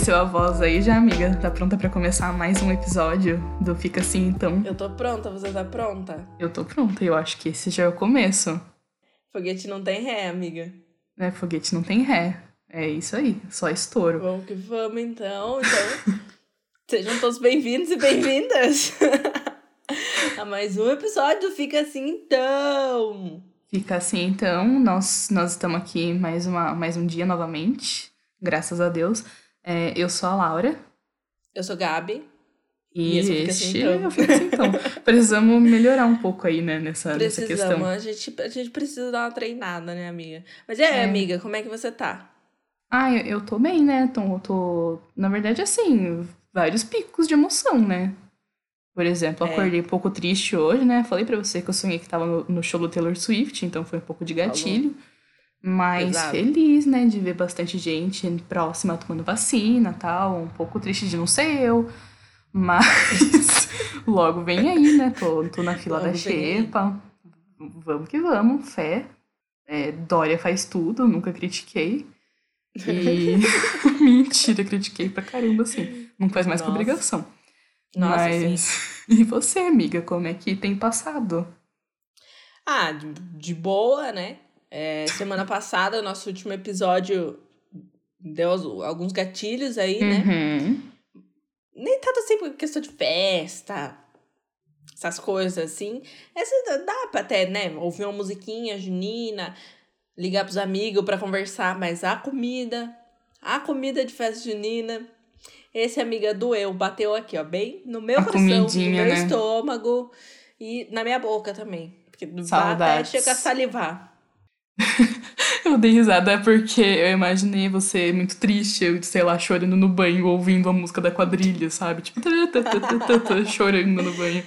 Aqueceu a voz aí já, amiga? Tá pronta para começar mais um episódio do Fica Assim Então? Eu tô pronta, você tá pronta? Eu tô pronta, eu acho que esse já é o começo. Foguete não tem ré, amiga. Né, foguete não tem ré. É isso aí, só estouro. Vamos que vamos então. Então, sejam todos bem-vindos e bem-vindas a mais um episódio do Fica Assim Então. Fica assim então, nós, nós estamos aqui mais, uma, mais um dia novamente, graças a Deus. É, eu sou a Laura. Eu sou Gabi. E, e este assim, então. eu fico assim, então. Precisamos melhorar um pouco aí, né, nessa, nessa questão. A gente, a gente precisa dar uma treinada, né, amiga? Mas é, é. amiga, como é que você tá? Ah, eu, eu tô bem, né? Tô, tô, na verdade, assim, vários picos de emoção, né? Por exemplo, é. acordei um pouco triste hoje, né? Falei pra você que eu sonhei que tava no, no show do Taylor Swift, então foi um pouco de gatilho. Falou. Mas Pesado. feliz, né, de ver bastante gente próxima tomando vacina tal. Um pouco triste de não ser eu. Mas logo vem aí, né? Tô, tô na fila logo da xepa. Vamos que vamos, fé. É, Dória faz tudo, nunca critiquei. E. Mentira, critiquei pra caramba, assim. Não faz mais Nossa. que obrigação. Nossa, Mas. Sim. E você, amiga, como é que tem passado? Ah, de boa, né? É, semana passada, nosso último episódio deu alguns gatilhos aí, né? uhum. Nem tanto assim por questão de festa, essas coisas assim. Essa dá pra até, né? Ouvir uma musiquinha junina, ligar pros amigos para conversar, mas a comida, a comida de festa junina esse, amiga, doeu, bateu aqui, ó, bem no meu a coração, no meu né? estômago e na minha boca também. Porque Saudades. até chega a salivar. eu dei risada porque eu imaginei você muito triste, eu, sei lá, chorando no banho, ouvindo a música da quadrilha, sabe? Tipo, chorando no banho.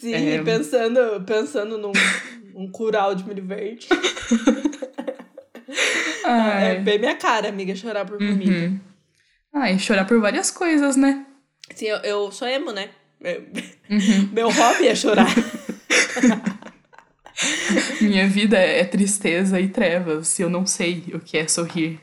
Sim, é... pensando, pensando num um cural de milho verde. é bem minha cara, amiga, chorar por comida. Uhum. Ah, e chorar por várias coisas, né? Sim, eu, eu sou emo, né? Uhum. Meu hobby é chorar. Minha vida é tristeza e trevas. Eu não sei o que é sorrir.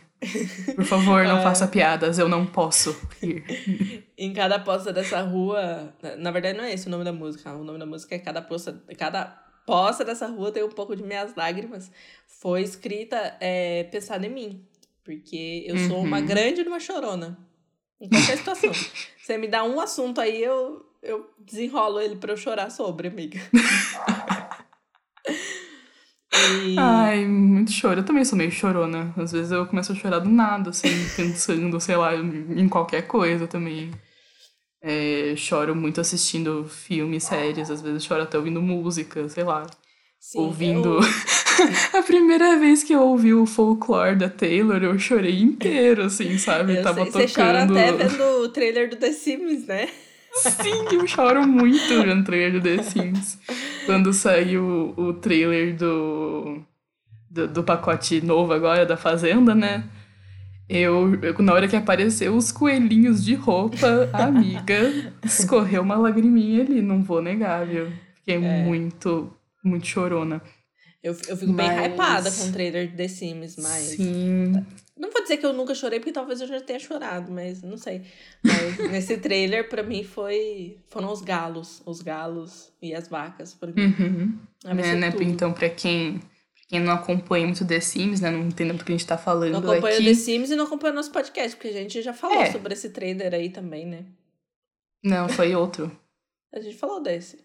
Por favor, não ah. faça piadas, eu não posso rir. em cada poça dessa rua. Na verdade, não é esse o nome da música. O nome da música é Cada Poça. Cada poça dessa rua tem um pouco de minhas lágrimas. Foi escrita é, pensada em mim. Porque eu uhum. sou uma uhum. grande uma chorona. Em qualquer situação. Você me dá um assunto aí, eu, eu desenrolo ele pra eu chorar sobre, amiga. E... Ai, muito choro. Eu também sou meio chorona. Às vezes eu começo a chorar do nada, assim, pensando, sei lá, em qualquer coisa também. É, choro muito assistindo filmes, séries, às vezes choro até ouvindo música, sei lá. Sim, ouvindo. Eu... a primeira vez que eu ouvi o folclore da Taylor, eu chorei inteiro, assim, sabe? Eu Tava sei, tocando. Você chora até vendo o trailer do The Sims, né? Sim, eu choro muito vendo o trailer do The Sims. Quando saiu o, o trailer do, do, do pacote novo agora da Fazenda, né? Eu, eu, na hora que apareceu os coelhinhos de roupa, amiga, escorreu uma lagriminha ali, não vou negar, viu? Fiquei é. muito, muito chorona. Eu, eu fico mas... bem hypada com o trailer de The Sims, mas. Sim. Não vou dizer que eu nunca chorei, porque talvez eu já tenha chorado, mas não sei. Mas nesse trailer, pra mim, foi. Foram os galos. Os galos e as vacas, pra mim. Uhum. É, né, Então, pra quem. Quem não acompanha muito The Sims, né? Não entende do que a gente tá falando Não acompanha aqui. The Sims e não acompanha nosso podcast, porque a gente já falou é. sobre esse trailer aí também, né? Não, foi outro. a gente falou desse.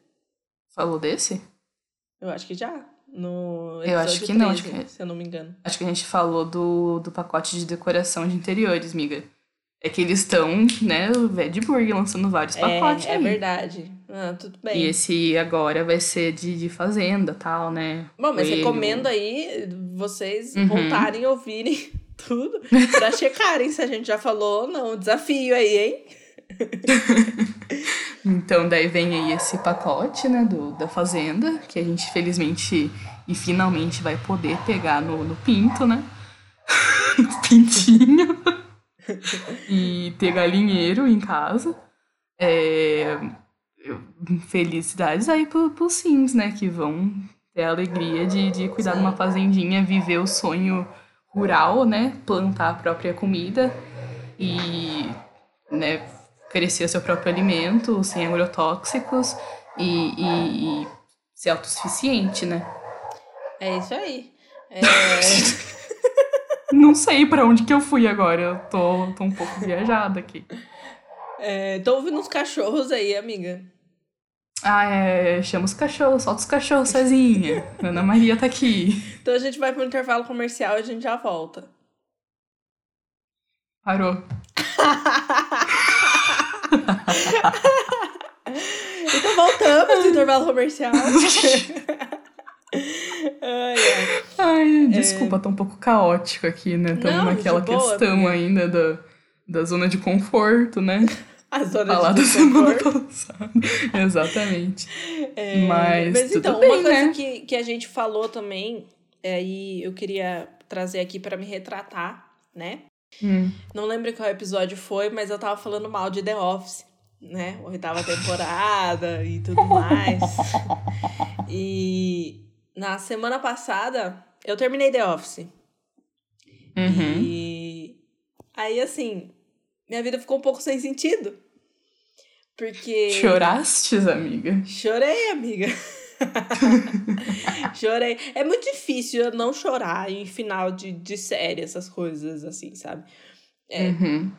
Falou desse? Eu acho que já. No eu acho que 13, não, acho que, se eu não me engano. Acho que a gente falou do, do pacote de decoração de interiores, miga. É que eles estão, né, o Vedburg lançando vários pacotes. É, é verdade. Ah, tudo bem. E esse agora vai ser de, de fazenda tal, né? Bom, mas Coelho. recomendo aí vocês uhum. voltarem ouvirem tudo pra checarem se a gente já falou ou não. Desafio aí, hein? então, daí vem aí esse pacote, né, do, da Fazenda, que a gente felizmente e finalmente vai poder pegar no, no pinto, né? no pintinho. e ter galinheiro em casa. É, felicidades aí pro, pros Sims, né, que vão ter a alegria de, de cuidar de uma fazendinha, viver o sonho rural, né, plantar a própria comida e né, crescer seu próprio alimento sem agrotóxicos e, e, e ser autossuficiente, né? É isso aí. É... Não sei para onde que eu fui agora. Eu tô, tô um pouco viajada aqui. É, tô ouvindo uns cachorros aí, amiga. Ah, é. Chama os cachorros, solta os cachorros sozinha. Ana Maria tá aqui. Então a gente vai pro intervalo comercial e a gente já volta. Parou. então voltamos do intervalo comercial. ai, ai. ai, desculpa, é... tá um pouco caótico aqui, né? Estamos naquela boa, questão porque... ainda da, da zona de conforto, né? A zona Falar de da semana passada. Exatamente. É, mas, mas então, bem, uma coisa né? que, que a gente falou também, é, e eu queria trazer aqui para me retratar, né? Hum. Não lembro qual episódio foi, mas eu tava falando mal de The Office, né? Oitava temporada e tudo mais. e na semana passada, eu terminei The Office. Uhum. E aí, assim, minha vida ficou um pouco sem sentido. Porque. Chorastes, amiga? Chorei, amiga. Chorei. É muito difícil eu não chorar em final de, de série, essas coisas assim, sabe? É, uhum.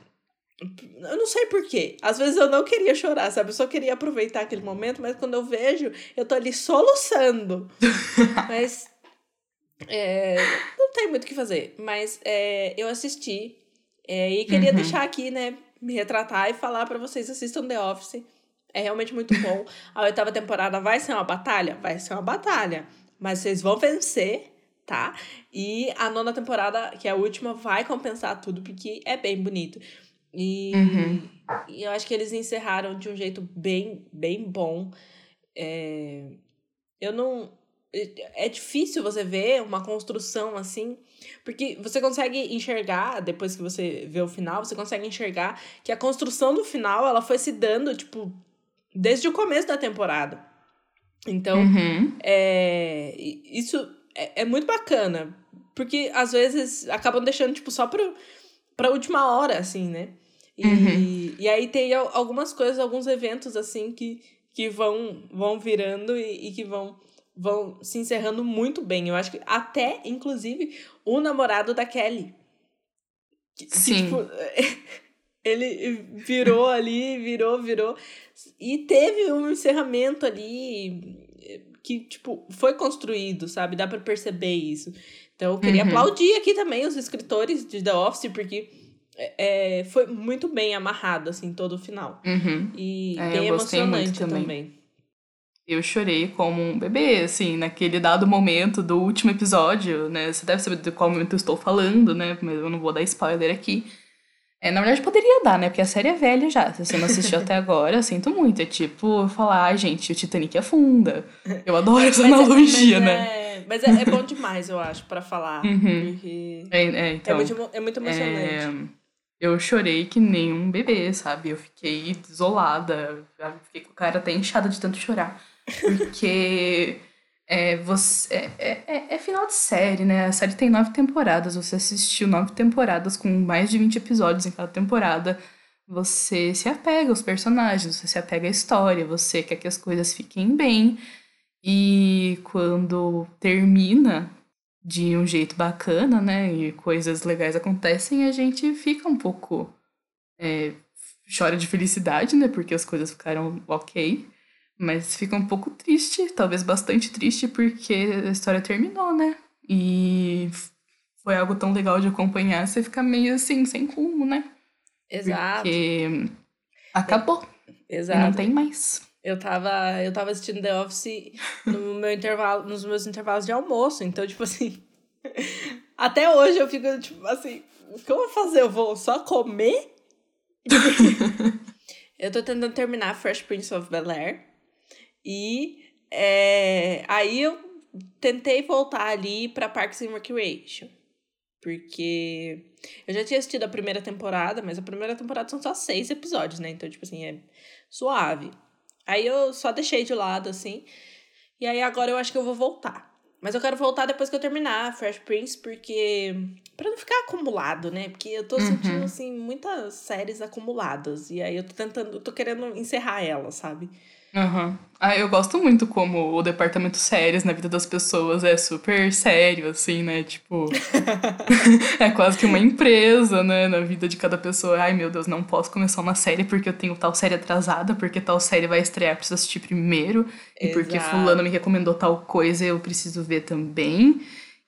Eu não sei porquê. Às vezes eu não queria chorar, sabe? Eu só queria aproveitar aquele momento, mas quando eu vejo, eu tô ali soluçando. mas. É, não tem muito o que fazer. Mas é, eu assisti. É, e queria uhum. deixar aqui, né? Me retratar e falar para vocês: assistam The Office. É realmente muito bom. A oitava temporada vai ser uma batalha? Vai ser uma batalha. Mas vocês vão vencer, tá? E a nona temporada, que é a última, vai compensar tudo, porque é bem bonito. E, uhum. e eu acho que eles encerraram de um jeito bem, bem bom. É, eu não. É difícil você ver uma construção assim, porque você consegue enxergar, depois que você vê o final, você consegue enxergar que a construção do final ela foi se dando, tipo, desde o começo da temporada. Então, uhum. é, isso é, é, muito bacana, porque às vezes acabam deixando, tipo, só pro, pra última hora, assim, né? E, uhum. e aí tem algumas coisas, alguns eventos, assim, que, que vão, vão virando e, e que vão, vão se encerrando muito bem. Eu acho que até, inclusive, o namorado da Kelly. Que, Sim. Que, tipo, ele virou ali, virou, virou. E teve um encerramento ali que, tipo, foi construído, sabe? Dá para perceber isso. Então, eu queria uhum. aplaudir aqui também os escritores de The Office, porque é, é, foi muito bem amarrado, assim, todo o final. Uhum. E é, bem emocionante também. também. Eu chorei como um bebê, assim, naquele dado momento do último episódio, né? Você deve saber de qual momento eu estou falando, né? Mas eu não vou dar spoiler aqui. É, na verdade, poderia dar, né? Porque a série é velha já. Se você não assistiu até agora, sinto muito. É tipo falar, ai, gente, o Titanic afunda. Eu adoro essa mas é, analogia, é, mas né? É, mas é, é, bom demais, eu acho, para falar. Uhum. Porque é, é, então, é, muito, é muito emocionante. Eu chorei que nem um bebê, sabe? Eu fiquei isolada. Fiquei com a cara até inchada de tanto chorar. Porque. É, você, é, é, é, é, final de série, né? A série tem nove temporadas. Você assistiu nove temporadas com mais de 20 episódios em cada temporada. Você se apega aos personagens, você se apega à história, você quer que as coisas fiquem bem. E quando termina de um jeito bacana, né? E coisas legais acontecem, a gente fica um pouco. É, chora de felicidade, né? Porque as coisas ficaram ok. Mas fica um pouco triste, talvez bastante triste, porque a história terminou, né? E foi algo tão legal de acompanhar, você fica meio assim, sem rumo, né? Exato. Porque acabou. Exato. não tem mais. Eu tava, eu tava assistindo The Office no meu intervalo, nos meus intervalos de almoço, então, tipo assim. até hoje eu fico, tipo assim, o que eu vou fazer? Eu vou só comer? eu tô tentando terminar Fresh Prince of Bel Air. E é, aí eu tentei voltar ali para Parks and Recreation. Porque eu já tinha assistido a primeira temporada, mas a primeira temporada são só seis episódios, né? Então, tipo assim, é suave. Aí eu só deixei de lado, assim. E aí agora eu acho que eu vou voltar. Mas eu quero voltar depois que eu terminar Fresh Prince, porque Pra não ficar acumulado, né? Porque eu tô sentindo, uhum. assim, muitas séries acumuladas. E aí eu tô tentando, eu tô querendo encerrar elas, sabe? Uhum. Ah, eu gosto muito como o departamento séries na vida das pessoas é super sério, assim, né? Tipo. é quase que uma empresa, né? Na vida de cada pessoa. Ai, meu Deus, não posso começar uma série porque eu tenho tal série atrasada, porque tal série vai estrear, preciso assistir primeiro. Exato. E porque Fulano me recomendou tal coisa, eu preciso ver também.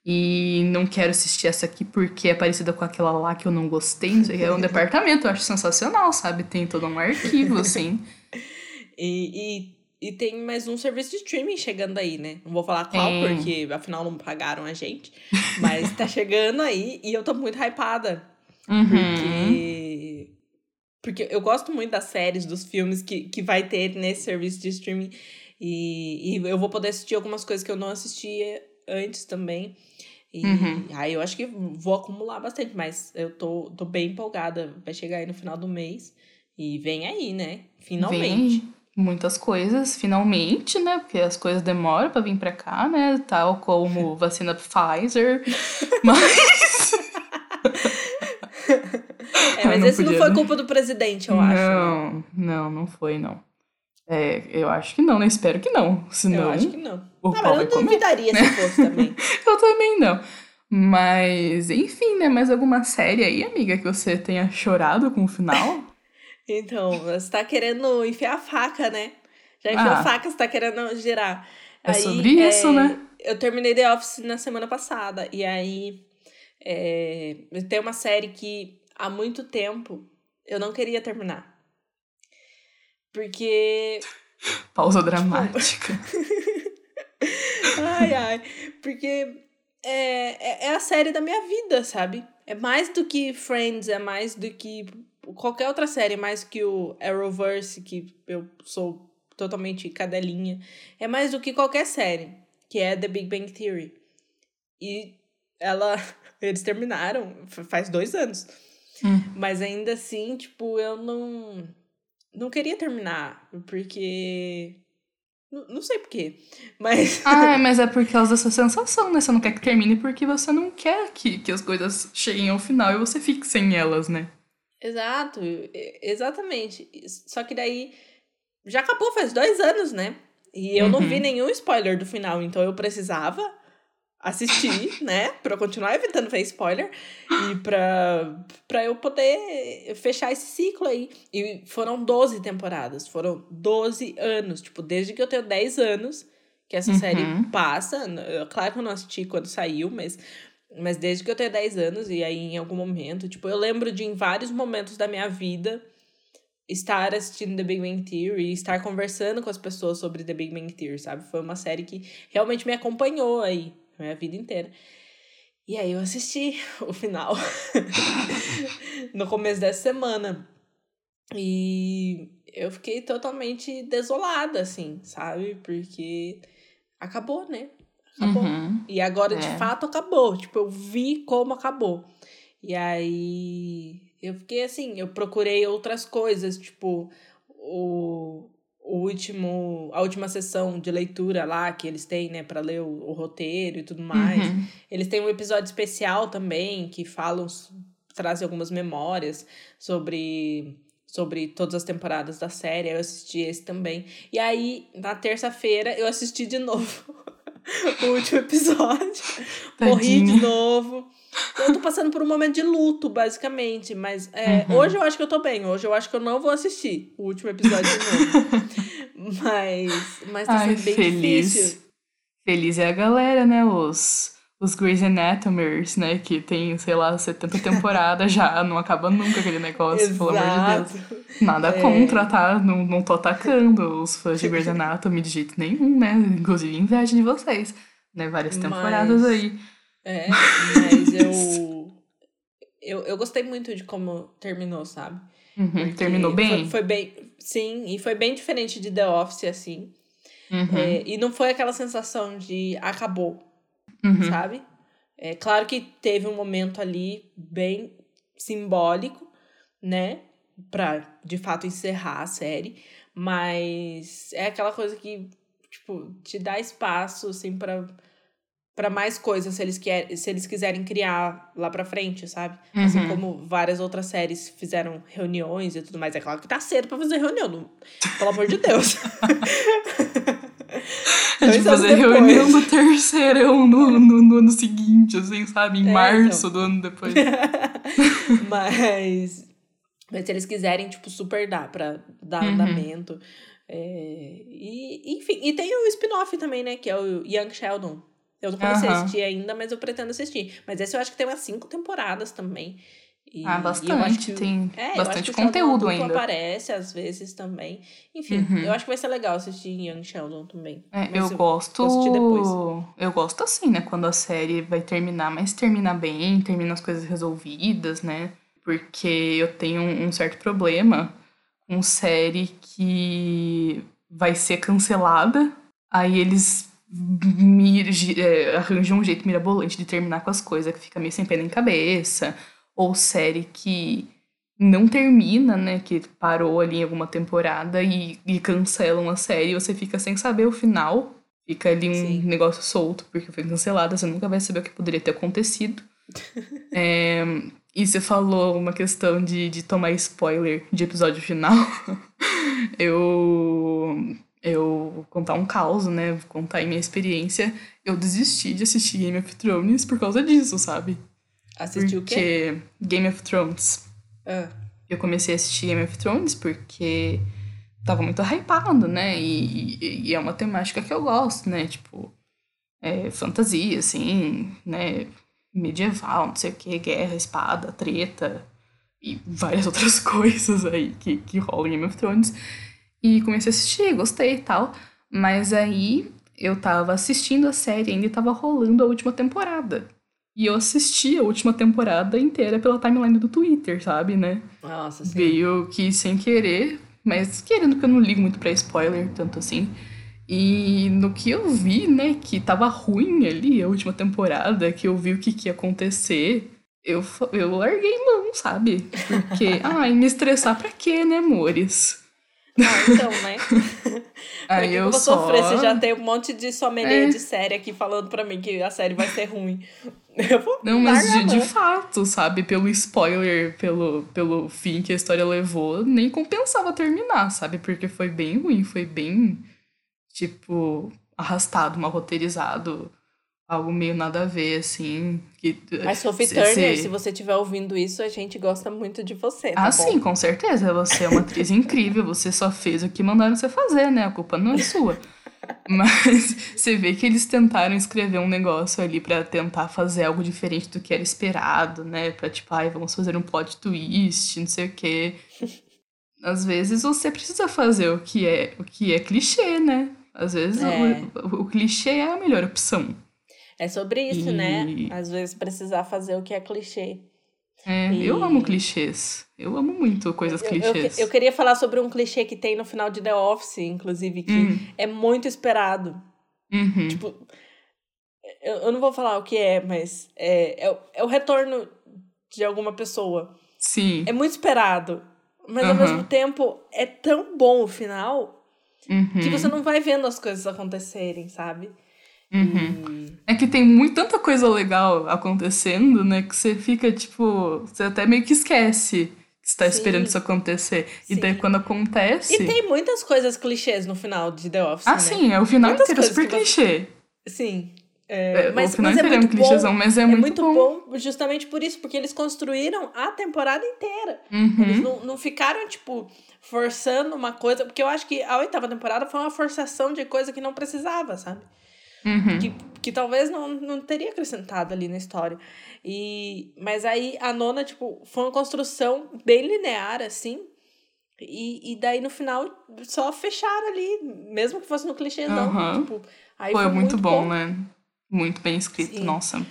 E não quero assistir essa aqui porque é parecida com aquela lá que eu não gostei. Não sei, é um departamento, eu acho sensacional, sabe? Tem todo um arquivo, assim. E, e, e tem mais um serviço de streaming chegando aí, né? Não vou falar qual, é. porque afinal não pagaram a gente. Mas tá chegando aí e eu tô muito hypada. Uhum. Porque. Porque eu gosto muito das séries, dos filmes que, que vai ter nesse serviço de streaming. E, e eu vou poder assistir algumas coisas que eu não assistia antes também. E uhum. aí eu acho que vou acumular bastante, mas eu tô, tô bem empolgada. Vai chegar aí no final do mês. E vem aí, né? Finalmente. Vem muitas coisas, finalmente, né? Porque as coisas demoram para vir para cá, né? Tal como vacina Pfizer. mas. é, mas não esse podia, não foi né? culpa do presidente, eu não, acho. Não, né? não, não foi, não. É, eu acho que não, né? Espero que não. Senão, eu acho que não. O não, mas eu não duvidaria se fosse também. eu também não. Mas, enfim, né? Mais alguma série aí, amiga, que você tenha chorado com o final? Então, você tá querendo enfiar a faca, né? Já enfiou ah, a faca, você tá querendo girar. É aí, sobre é, isso, né? Eu terminei The Office na semana passada. E aí é, tem uma série que há muito tempo eu não queria terminar. Porque. Pausa tipo, dramática. ai, ai. Porque é, é, é a série da minha vida, sabe? É mais do que Friends, é mais do que qualquer outra série mais que o Arrowverse, que eu sou totalmente cadelinha, é mais do que qualquer série, que é The Big Bang Theory. E ela. Eles terminaram faz dois anos. Hum. Mas ainda assim, tipo, eu não. Não queria terminar, porque. Não, não sei porquê, mas... Ah, mas é por causa dessa sensação, né? Você não quer que termine porque você não quer que, que as coisas cheguem ao final e você fique sem elas, né? Exato, exatamente. Só que daí já acabou faz dois anos, né? E eu uhum. não vi uhum. nenhum spoiler do final, então eu precisava assistir, né? Pra eu continuar evitando ver spoiler e pra, pra eu poder fechar esse ciclo aí. E foram 12 temporadas, foram 12 anos. Tipo, desde que eu tenho 10 anos que essa uhum. série passa. Claro que eu não assisti quando saiu, mas mas desde que eu tenho 10 anos, e aí em algum momento, tipo, eu lembro de em vários momentos da minha vida estar assistindo The Big Bang Theory, estar conversando com as pessoas sobre The Big Bang Theory, sabe? Foi uma série que realmente me acompanhou aí, minha vida inteira. E aí eu assisti o final no começo dessa semana. E eu fiquei totalmente desolada, assim, sabe? Porque acabou, né? Acabou. Uhum. E agora, é. de fato, acabou. Tipo, eu vi como acabou. E aí eu fiquei assim, eu procurei outras coisas, tipo, o, o último, a última sessão de leitura lá que eles têm, né, para ler o, o, roteiro e tudo mais. Uhum. Eles têm um episódio especial também que falam, trazem algumas memórias sobre sobre todas as temporadas da série. Eu assisti esse também. E aí, na terça-feira, eu assisti de novo o último episódio. Tadinha. Morri de novo. Eu tô passando por um momento de luto, basicamente. Mas é, uhum. hoje eu acho que eu tô bem. Hoje eu acho que eu não vou assistir o último episódio de novo. mas, mas tá Ai, sendo bem feliz. difícil. Feliz é a galera, né? Os os Grey's Anatomers, né? Que tem, sei lá, 70 temporadas já, não acaba nunca aquele negócio, Exato. pelo amor de Deus. Nada é. contra, tá? Não, não tô atacando os fãs de Grey's Anatomy de jeito nenhum, né? Inclusive inveja de vocês, né? Várias temporadas mas, aí. É, mas eu, eu. Eu gostei muito de como terminou, sabe? Uhum, terminou bem? Foi, foi, bem. Sim, e foi bem diferente de The Office, assim. Uhum. É, e não foi aquela sensação de acabou uhum. sabe? É claro que teve um momento ali bem simbólico, né? Pra de fato encerrar a série, mas é aquela coisa que, tipo, te dá espaço, assim, pra, para mais coisas se eles, quer, se eles quiserem criar lá pra frente, sabe? Assim Uhum. como várias outras séries fizeram reuniões e tudo mais. É claro que tá cedo pra fazer reunião, não- pelo amor de Deus. A Dois anos fazer reunião do terceirão no, no, no ano seguinte, assim, sabe? Em É, março então. do ano depois. mas, mas se eles quiserem, tipo, super dar pra dar Uhum. andamento. É, e, enfim, e tem o spin-off também, né? Que é o Young Sheldon. Eu não comecei a Aham. assistir ainda, mas eu pretendo assistir. Mas esse eu acho que tem umas cinco temporadas também. E, Ah, e eu bastante. o- Tem é, eu bastante Sheldon conteúdo ainda. aparece às vezes também. Enfim, Uhum. eu acho que vai ser legal assistir Young Sheldon também. É, Mas eu gosto. depois. Eu gosto assim, né? Quando a série vai terminar, mas termina bem, termina as coisas resolvidas, né? Porque eu tenho um certo problema com série que vai ser cancelada, aí eles mir- é, arranjam um jeito mirabolante de terminar com as coisas, que fica meio sem pé nem cabeça. Ou série que não termina, né? Que parou ali em alguma temporada e, e cancelam a série e você fica sem saber o final. Fica ali um Sim. negócio solto porque foi cancelada, você nunca vai saber o que poderia ter acontecido. É, e você falou uma questão de, de tomar spoiler de episódio final. eu. Eu contar um caos, né? Vou contar aí minha experiência. Eu desisti de assistir Game of Thrones por causa disso, sabe? Assistiu o quê? Porque Game of Thrones. Ah, Eu comecei a assistir Game of Thrones porque tava muito hypado, né? E, e- e é uma temática que eu gosto, né? Tipo, é, fantasia, assim, né? Medieval, não sei o que, guerra, espada, treta e várias outras coisas aí que, que rolam em Game of Thrones. E comecei a assistir, gostei e tal. Mas aí eu tava assistindo a série ainda e tava rolando a última temporada. E eu assisti a última temporada inteira pela timeline do Twitter, sabe, né? nossa, sim. Veio que sem querer, mas querendo que eu não ligo muito pra spoiler, tanto assim. E no que eu vi, né, que tava ruim ali a última temporada, que eu vi o que, que ia acontecer, eu, eu larguei mão, sabe? Porque, ai, me estressar pra quê, né, amores? Ah, então, né? pra Aí que eu eu vou só... sofrer? Você já tem um monte de sommelier É. de série aqui falando pra mim que a série vai ser ruim. Eu vou Não, mas de, de fato, sabe? Pelo spoiler, pelo, pelo fim que a história levou, nem compensava terminar, sabe? Porque foi bem ruim, foi bem, tipo, arrastado, mal roteirizado. Algo meio nada a ver, assim. Que, Mas Sophie se- Turner, se- se você estiver ouvindo isso, a gente gosta muito de você, tá Ah, bom? sim, com certeza. Você é uma atriz incrível, você só fez o que mandaram você fazer, né? A culpa não é sua. Mas você vê que eles tentaram escrever um negócio ali pra tentar fazer algo diferente do que era esperado, né? Pra tipo, ai, vamos fazer um plot twist, não sei o quê. Às vezes você precisa fazer o que é, o que é clichê, né? Às vezes É. o, o clichê é a melhor opção. É sobre isso, E- né? Às vezes precisar fazer o que é clichê. É, E- Eu amo clichês. Eu amo muito coisas Eu, eu, clichês. eu queria falar sobre um clichê que tem no final de The Office, inclusive, que Hum. é muito esperado. Uhum. Tipo, eu, eu não vou falar o que é, mas é, é, o- é o retorno de alguma pessoa. Sim. É muito esperado. Mas ao Aham. mesmo tempo, é tão bom o final Uhum. que você não vai vendo as coisas acontecerem, sabe? Uhum. E- É que tem muito, tanta coisa legal acontecendo, né? Que você fica, tipo, você até meio que esquece que tá Sim. esperando isso acontecer. E daí Sim. quando acontece. E tem muitas coisas clichês no final de The Office, Ah, né? sim, é o final Muitas inteiro coisas super que você- clichê. Sim. É, É, mas, o final mas é inteiro é um muito clichêzão, bom. mas é, É muito, muito bom. bom justamente por isso, porque eles construíram a temporada inteira. Eles Uhum. não, não ficaram, tipo, forçando uma coisa. Porque eu acho que a oitava temporada foi uma forçação de coisa que não precisava, sabe? Uhum. Que, que talvez não, não teria acrescentado ali na história. E, mas aí a nona, tipo, foi uma construção bem linear, assim. E, e daí no final só fecharam ali, mesmo que fosse no clichêzão. Aham. Tipo, aí Foi, foi, muito, bom, né? Muito bem escrito, Sim. nossa.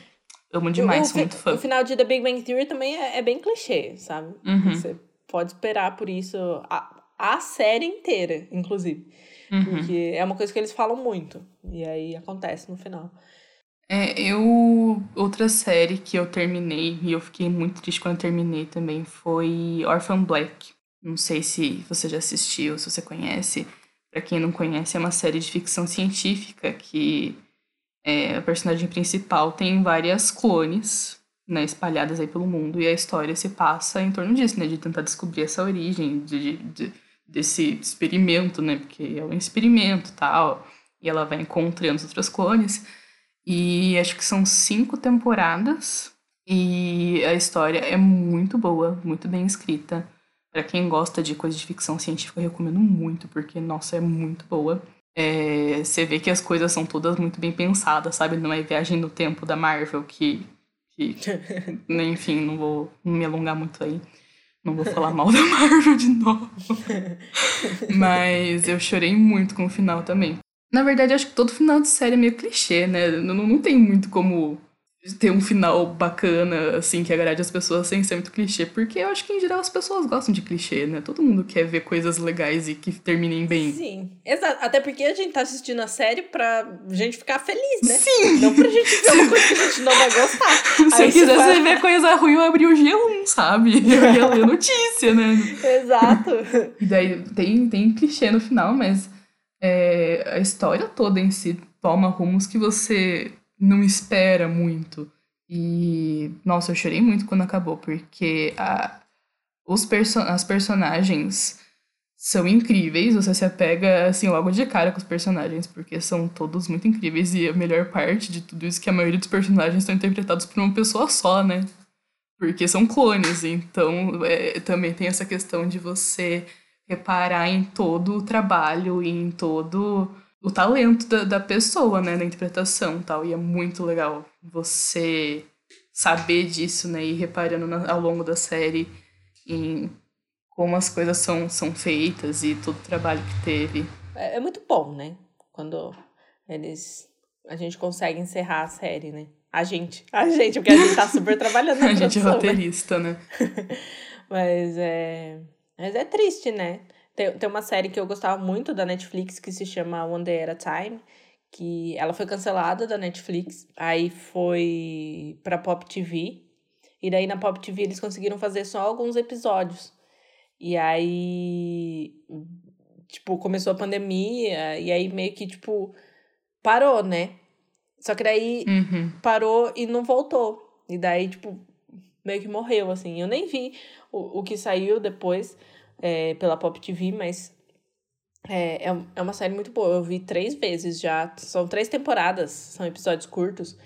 Amo demais, o, muito fã. O final de The Big Bang Theory também é, é bem clichê, sabe? Uhum. Você pode esperar por isso a, a série inteira, inclusive. Uhum. Porque é uma coisa que eles falam muito. E aí acontece no final. É, eu. Outra série que eu terminei, e eu fiquei muito triste quando eu terminei também, foi Orphan Black. Não sei se você já assistiu, se você conhece. Pra quem não conhece, é uma série de ficção científica que é, a personagem principal tem várias clones, né, espalhadas aí pelo mundo, e a história se passa em torno disso, né, de tentar descobrir essa origem, de, de desse experimento, né, porque é um experimento tal, e ela vai encontrando as outras clones, e acho que são cinco temporadas, e a história é muito boa, muito bem escrita. Para quem gosta de coisa de ficção científica, eu recomendo muito, porque, nossa, é muito boa. É, você vê que as coisas são todas muito bem pensadas, sabe? Não é viagem no tempo da Marvel que. que enfim, não vou me alongar muito aí. Não vou falar mal da Marvel de novo. Mas eu chorei muito com o final também. Na verdade, acho que todo final de série é meio clichê, né? Não, não tem muito como ter um final bacana, assim, que agrade as pessoas sem ser muito clichê. Porque eu acho que, em geral, as pessoas gostam de clichê, né? Todo mundo quer ver coisas legais e que terminem bem. Sim, exato. Até porque a gente tá assistindo a série pra gente ficar feliz, né? Sim! Não pra gente ver uma coisa que a gente não vai gostar. Se eu quisesse ver coisa ruim, eu abri o G1, sabe? Eu ia ler notícia, né? Exato. E daí tem, tem clichê no final, mas é, a história toda em si toma rumos que você não espera muito. E, nossa, eu chorei muito quando acabou, porque a, os perso as personagens são incríveis, você se apega, assim, logo de cara com os personagens, porque são todos muito incríveis, e a melhor parte de tudo isso é que a maioria dos personagens estão interpretados por uma pessoa só, né? Porque são clones, então é, também tem essa questão de você reparar em todo o trabalho e em todo o talento da, da pessoa, né, na interpretação tal. E é muito legal você saber disso, né, e ir reparando na, ao longo da série em como as coisas são, são feitas e todo o trabalho que teve. É, é muito bom, né? Quando eles. A gente consegue encerrar a série, né? A gente. A gente, porque a gente tá super trabalhando na A gente é né? roteirista, né? Mas é. Mas é triste, né? Tem, tem uma série que eu gostava muito da Netflix que se chama One Day at a Time, que ela foi cancelada da Netflix, aí foi pra Pop TV, e daí na Pop TV eles conseguiram fazer só alguns episódios. E aí, tipo, começou a pandemia, e aí meio que, tipo, parou, né? Só que daí uhum. parou e não voltou. E daí, tipo, meio que morreu, assim. Eu nem vi o, o que saiu depois é, pela Pop TV, mas é, é, é uma série muito boa. Eu vi três vezes já. São três temporadas, são episódios curtos.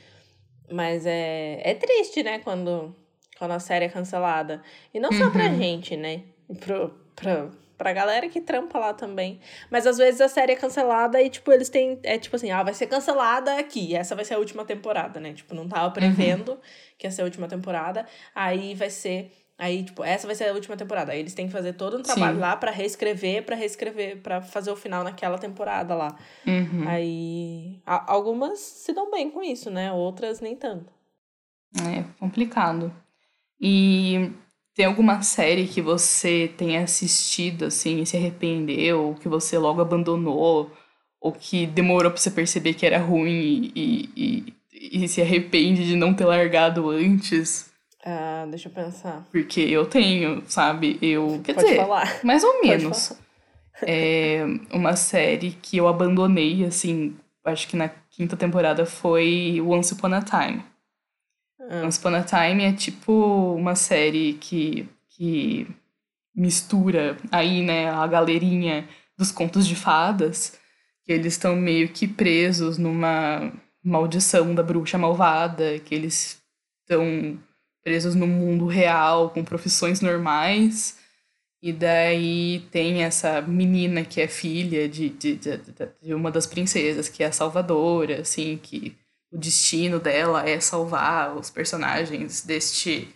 Mas é, é triste, né, quando, quando a série é cancelada. E não só uhum. pra gente, né? Pro, pra, pra galera que trampa lá também. Mas às vezes a série é cancelada e, tipo, eles têm. É tipo assim, ah, vai ser cancelada aqui. Essa vai ser a última temporada, né? Tipo, não tava prevendo uhum. que ia ser a última temporada. Aí vai ser Aí, tipo, essa vai ser a última temporada. Aí eles têm que fazer todo um trabalho Sim. lá para reescrever, para reescrever, para fazer o final naquela temporada lá. Uhum. Aí, a, algumas se dão bem com isso, né? Outras nem tanto. É complicado. E tem alguma série que você tenha assistido, assim, e se arrependeu, ou que você logo abandonou, ou que demorou pra você perceber que era ruim e, e, e, e se arrepende de não ter largado antes? Ah, deixa eu pensar. Porque eu tenho, sabe? Eu. Quer Pode dizer, falar. mais ou menos. é uma série que eu abandonei, assim, acho que na quinta temporada foi Once Upon a Time. Ah. Once Upon a Time é tipo uma série que, que mistura aí, né, a galerinha dos contos de fadas, que eles estão meio que presos numa maldição da bruxa malvada, que eles estão presos no mundo real, com profissões normais. E daí tem essa menina que é filha de, de, de, de, uma das princesas, que é a salvadora, assim, que o destino dela é salvar os personagens deste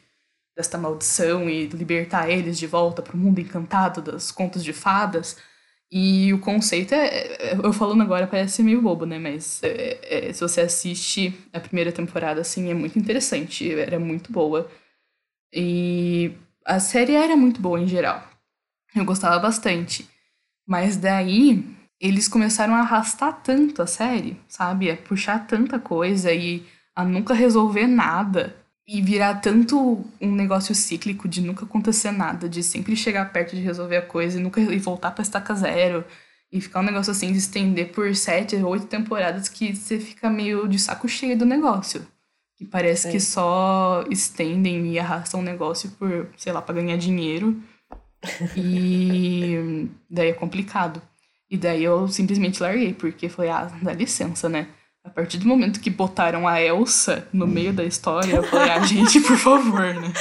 desta maldição e libertar eles de volta para o mundo encantado dos contos de fadas. E o conceito é, é. Eu falando agora parece meio bobo, né? Mas é, é, se você assiste a primeira temporada, assim, é muito interessante. Era muito boa. E a série era muito boa em geral. Eu gostava bastante. Mas daí eles começaram a arrastar tanto a série, sabe? A puxar tanta coisa e a nunca resolver nada e virar tanto um negócio cíclico de nunca acontecer nada, de sempre chegar perto de resolver a coisa e nunca e voltar para estaca zero. E ficar um negócio assim de estender por sete, oito temporadas que você fica meio de saco cheio do negócio. Que parece que só estendem e arrastam o negócio por, sei lá, pra ganhar dinheiro. e daí é complicado. E daí eu simplesmente larguei, porque falei, ah, dá licença, né? A partir do momento que botaram a Elsa no meio da história, eu falei, ah, gente, por favor, né?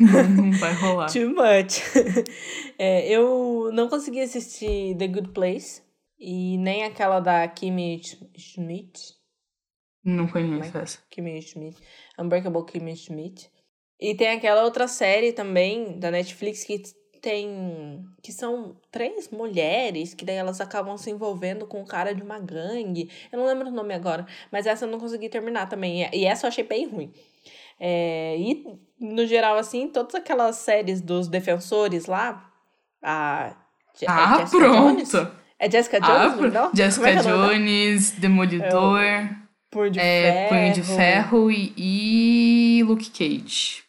Não, não vai rolar. Too much. É, eu não consegui assistir The Good Place e nem aquela da Kimi Schmidt. Não conheço essa. Kimi Schmidt. Unbreakable Kimi Schmidt. E tem aquela outra série também da Netflix que tem. que são três mulheres que daí elas acabam se envolvendo com o cara de uma gangue. Eu não lembro o nome agora, mas essa eu não consegui terminar também. E essa eu achei bem ruim. É, e, no geral, assim, todas aquelas séries dos defensores lá. A, ah, Jessica pronto! Jones, é Jessica Jones, ah, não? Jessica é Jones, Demolidor. É Punho de é, Ferro. Punho de Ferro e, e Luke Cage.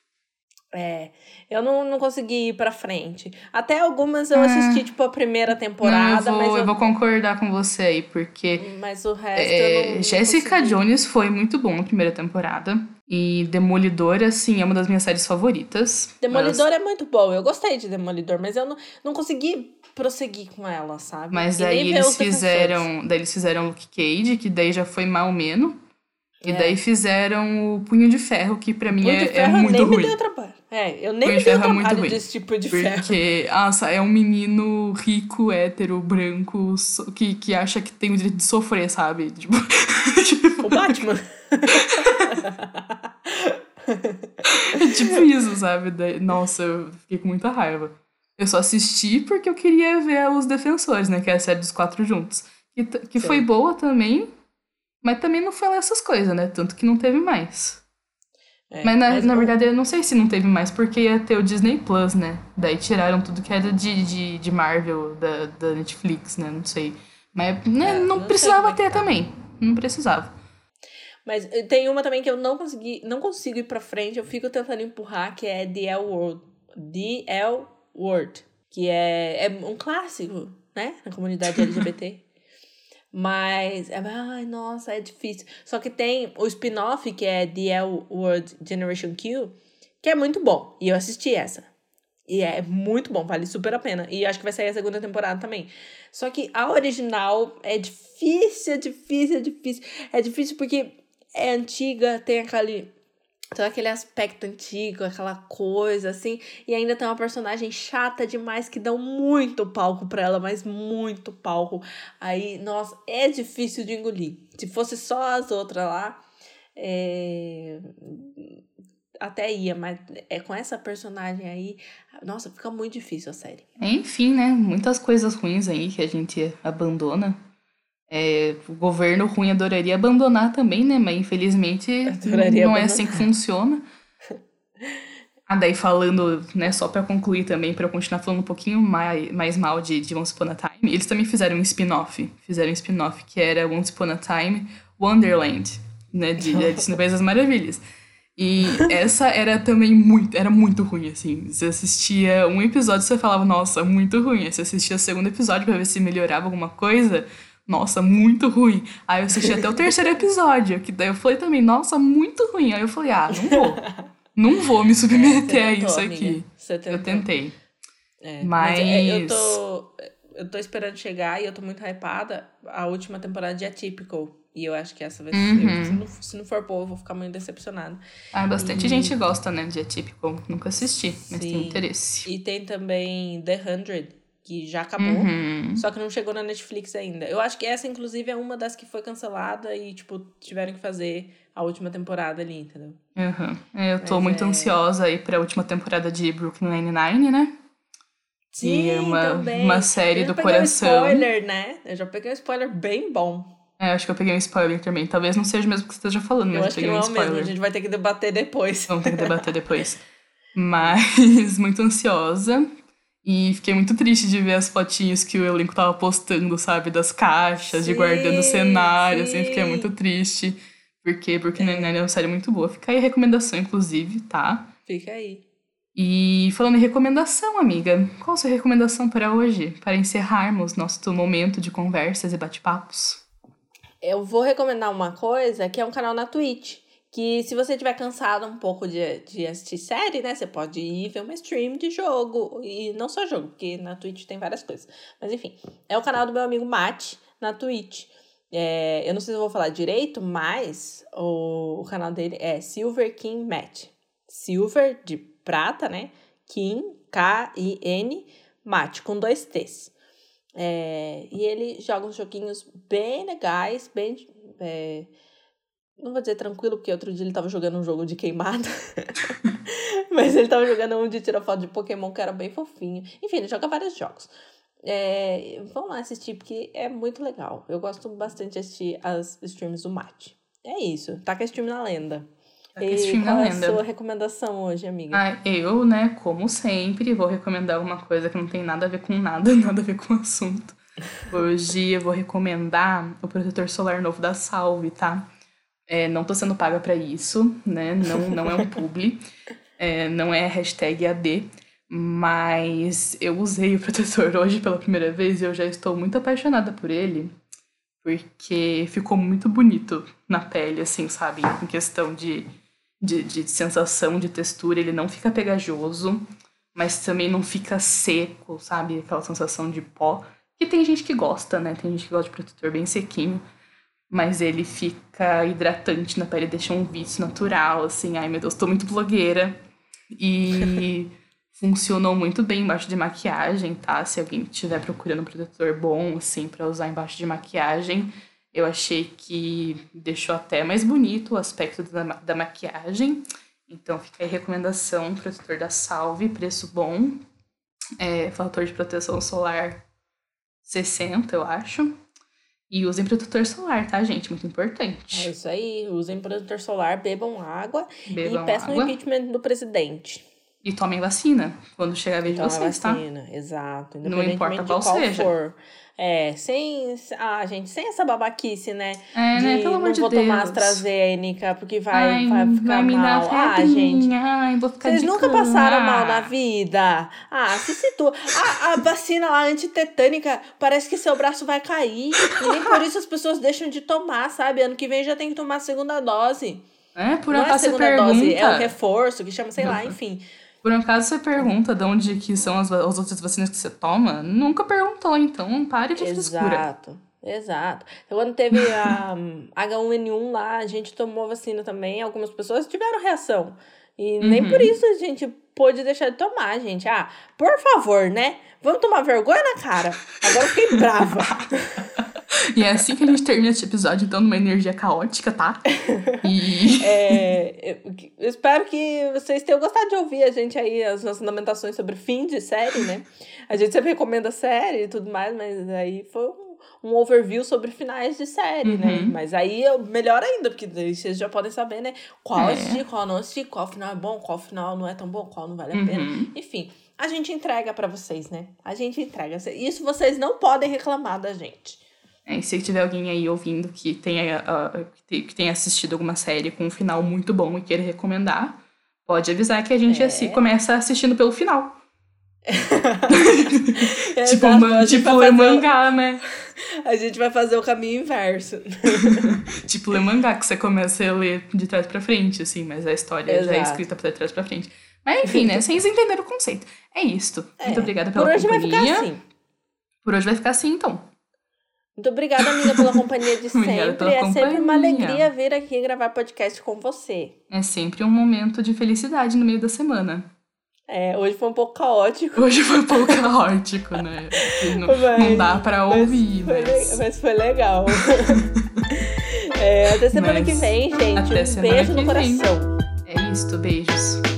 É. Eu não, não consegui ir pra frente. Até algumas eu assisti, tipo, a primeira temporada, não, eu vou, mas. Eu... eu vou concordar com você aí, porque. Mas o resto. É, eu não, Jessica não Jones foi muito bom na primeira temporada. E Demolidor, assim, é uma das minhas séries favoritas. Demolidor mas... é muito bom. Eu gostei de Demolidor, mas eu não, não consegui prosseguir com ela, sabe? Mas daí eles fizeram. Daí eles fizeram Luke Cage, que daí já foi mal menos. E é. daí fizeram o Punho de Ferro, que pra mim é, é, muito nem ruim. Me deu trabalho. É, eu nem Punho me deu é trabalho desse tipo de porque, ferro. Porque, nossa, é um menino rico, hétero, branco, so, que, que acha que tem o direito de sofrer, sabe? Tipo... O Batman. é tipo isso, sabe? Daí, nossa, eu fiquei com muita raiva. Eu só assisti porque eu queria ver os Defensores, né? Que é a série dos quatro juntos. Que, que foi boa também, mas também não foi lá essas coisas, né? Tanto que não teve mais. É, mas na, mas na verdade eu não sei se não teve mais, porque ia ter o Disney Plus, né? Daí tiraram tudo que era de, de, de Marvel, da, da Netflix, né? Não sei. Mas né, É, não, não precisava é ter tá. também. Não precisava. Mas eh, tem uma também que eu não consegui, não consigo ir pra frente, eu fico tentando empurrar, que é The L Word. The L Word. Que é, é um clássico, né? Na comunidade LGBT. Mas, é- ai, nossa, é difícil. Só que tem o spin-off, que é The L Word Generation Q, que é muito bom. E eu assisti essa. E é muito bom, vale super a pena. E acho que vai sair a segunda temporada também. Só que a original é difícil, é difícil, é difícil. É difícil porque é antiga, tem aquele. Tem aquele aspecto antigo, aquela coisa assim. E ainda tem uma personagem chata demais que dão muito palco pra ela, mas muito palco. Aí, nossa, é difícil de engolir. Se fosse só as outras lá, é, até ia, mas é com essa personagem aí, nossa, fica muito difícil a série. Enfim, né? Muitas coisas ruins aí que a gente abandona. É, o governo ruim adoraria abandonar também, né? Mas infelizmente Adoraria não é abandonar. assim que funciona. Ah, daí falando, né, só pra concluir também, pra eu continuar falando um pouquinho mais, mais mal de, de Once Upon a Time, eles também fizeram um spin-off. Fizeram um spin-off que era Once Upon a Time Wonderland, né, de País das Maravilhas. E essa era também muito, era muito ruim, assim. Você assistia um episódio e você falava, nossa, muito ruim. Aí você assistia o segundo episódio pra ver se melhorava alguma coisa. Nossa, muito ruim. Aí eu assisti até o terceiro episódio, que daí eu falei também, nossa, muito ruim. Aí eu falei, ah, não vou. Não vou me submeter a É, tentou, isso amiga. aqui. Eu tentei. É, Mas- é, eu tô. Eu tô esperando chegar e eu tô muito hypada a última temporada de Atypical. E eu acho que essa vai ser. Uhum. Se, não, se não for boa, eu vou ficar muito decepcionada. Ah, bastante E- gente gosta, né, de Atypical. Nunca assisti, mas Sim. tem interesse. E tem também The 100, que já acabou. Uhum. Só que não chegou na Netflix ainda. Eu acho que essa, inclusive, é uma das que foi cancelada e, tipo, tiveram que fazer a última temporada ali, entendeu? Uhum. É, Eu tô Mas muito é- ansiosa aí pra última temporada de Brooklyn Nine-Nine, né? Sim, é uma- também. uma série Eu já do peguei coração. Um spoiler, né? Eu já peguei um spoiler bem bom. É, eu acho que eu peguei um spoiler também. Talvez não seja o mesmo que você esteja falando, Eu mas acho que peguei não um é spoiler. mesmo. A gente vai ter que debater depois. Vamos ter que debater depois. Mas muito ansiosa. E fiquei muito triste de ver as fotinhos que o elenco tava postando, sabe? Das caixas, de Sim, guardando o cenário, assim. Fiquei sim. muito triste. Porque Brooklyn Nine-Nine é uma série muito boa. Fica aí a recomendação, inclusive, tá? Fica aí. E falando em recomendação, amiga, qual a sua recomendação para hoje, para encerrarmos nosso momento de conversas e bate-papos? Eu vou recomendar uma coisa que é um canal na Twitch. Que se você tiver cansado um pouco de, de assistir série, né? Você pode ir ver uma stream de jogo. E não só jogo, porque na Twitch tem várias coisas. Mas enfim, é o canal do meu amigo Mate na Twitch. É, eu não sei se eu vou falar direito, mas o, o canal dele é Silver King Matt. Silver de prata, né? King, K-I-N, Mate, com dois T's. É, e ele joga uns joguinhos bem legais, bem. É, não vou dizer tranquilo, porque outro dia ele tava jogando um jogo de queimada. Mas ele tava jogando um de tirar foto de Pokémon que era bem fofinho. Enfim, ele joga vários jogos. É, vamos lá assistir, porque é muito legal. Eu gosto bastante de assistir as streams do Mate. É isso. Tá com a stream na lenda. Tá e stream qual na é lenda. a sua recomendação hoje, amiga? Ah, eu, né, como sempre, vou recomendar alguma coisa que não tem nada a ver com nada, nada a ver com o assunto. Hoje eu vou recomendar o protetor solar novo da Salve, tá? É, não tô sendo paga para isso, né? Não, não é um publi, é, não é hashtag AD, mas eu usei o protetor hoje pela primeira vez e eu já estou muito apaixonada por ele, porque ficou muito bonito na pele, assim, sabe? Em questão de, de, de sensação, de textura, ele não fica pegajoso, mas também não fica seco, sabe? Aquela sensação de pó. Que tem gente que gosta, né? Tem gente que gosta de protetor bem sequinho mas ele fica hidratante na pele, deixa um vício natural, assim, ai meu Deus, tô muito blogueira. E funcionou muito bem embaixo de maquiagem, tá? Se alguém estiver procurando um protetor bom, assim, para usar embaixo de maquiagem, eu achei que deixou até mais bonito o aspecto da, da maquiagem. Então fica aí recomendação, protetor da Salve, preço bom. É, fator de proteção solar 60, eu acho. E usem protetor solar, tá, gente? Muito importante. É isso aí. Usem protetor solar, bebam água bebam e peçam o impeachment do presidente. E tomem vacina quando chegar a vez de vocês, tá? vacina, tá? exato. Não importa qual, qual seja. For. É, sem. Ah, gente, sem essa babaquice, né? É, de né? Pelo amor de Deus. Não vou tomar AstraZeneca porque vai, Ai, vai ficar vai me mal. Dar ah, gente. Ai, vou ficar Vocês nunca cama. passaram mal na vida? Ah, se situa. A, a vacina lá antitetânica parece que seu braço vai cair. E nem por isso as pessoas deixam de tomar, sabe? Ano que vem já tem que tomar a segunda dose. É, por acaso é a segunda pergunta. dose, é o reforço, que chama, sei lá, uhum. enfim. Por um caso você pergunta de onde que são as, as outras vacinas que você toma, nunca perguntou, então pare de frescura. Exato. Exato. Então, quando teve a H1N1 lá, a gente tomou vacina também. Algumas pessoas tiveram reação. E uhum. nem por isso a gente pôde deixar de tomar, gente. Ah, por favor, né? Vamos tomar vergonha na cara. Agora eu fiquei brava. E é assim que a gente termina esse episódio, então, numa energia caótica, tá? E... É, eu espero que vocês tenham gostado de ouvir a gente aí, as nossas lamentações sobre fim de série, né? A gente sempre recomenda série e tudo mais, mas aí foi um, overview sobre finais de série, né? uhum. né? Mas aí, melhor ainda, porque vocês já podem saber, né? Qual é. assistir, qual não assistir, qual final é bom, qual final não é tão bom, qual não vale a uhum. pena. Enfim, a gente entrega para vocês, né? A gente entrega. Isso vocês não podem reclamar da gente. É, se tiver alguém aí ouvindo que tenha, uh, que tenha assistido alguma série com um final muito bom e queira recomendar, pode avisar que a gente é. assim, começa assistindo pelo final. tipo, man, tipo ler mangá, né? A gente vai fazer o caminho inverso. tipo ler mangá, que você começa a ler de trás pra frente, assim, mas a história Exato. já é escrita de trás pra frente. Mas enfim, né? Vocês entenderam o conceito. É isto. É. Muito obrigada pela Por hoje companhia. vai ficar assim. Por hoje vai ficar assim, então. Muito obrigada, amiga, pela companhia de sempre. é companhia. sempre uma alegria vir aqui gravar podcast com você. É sempre um momento de felicidade no meio da semana. É, hoje foi um pouco caótico. Hoje foi um pouco caótico, né? Não, mas, não dá pra ouvir, mas... Foi, mas foi legal. é, até semana mas, que vem, gente. Até um beijo no coração. É isso, beijos.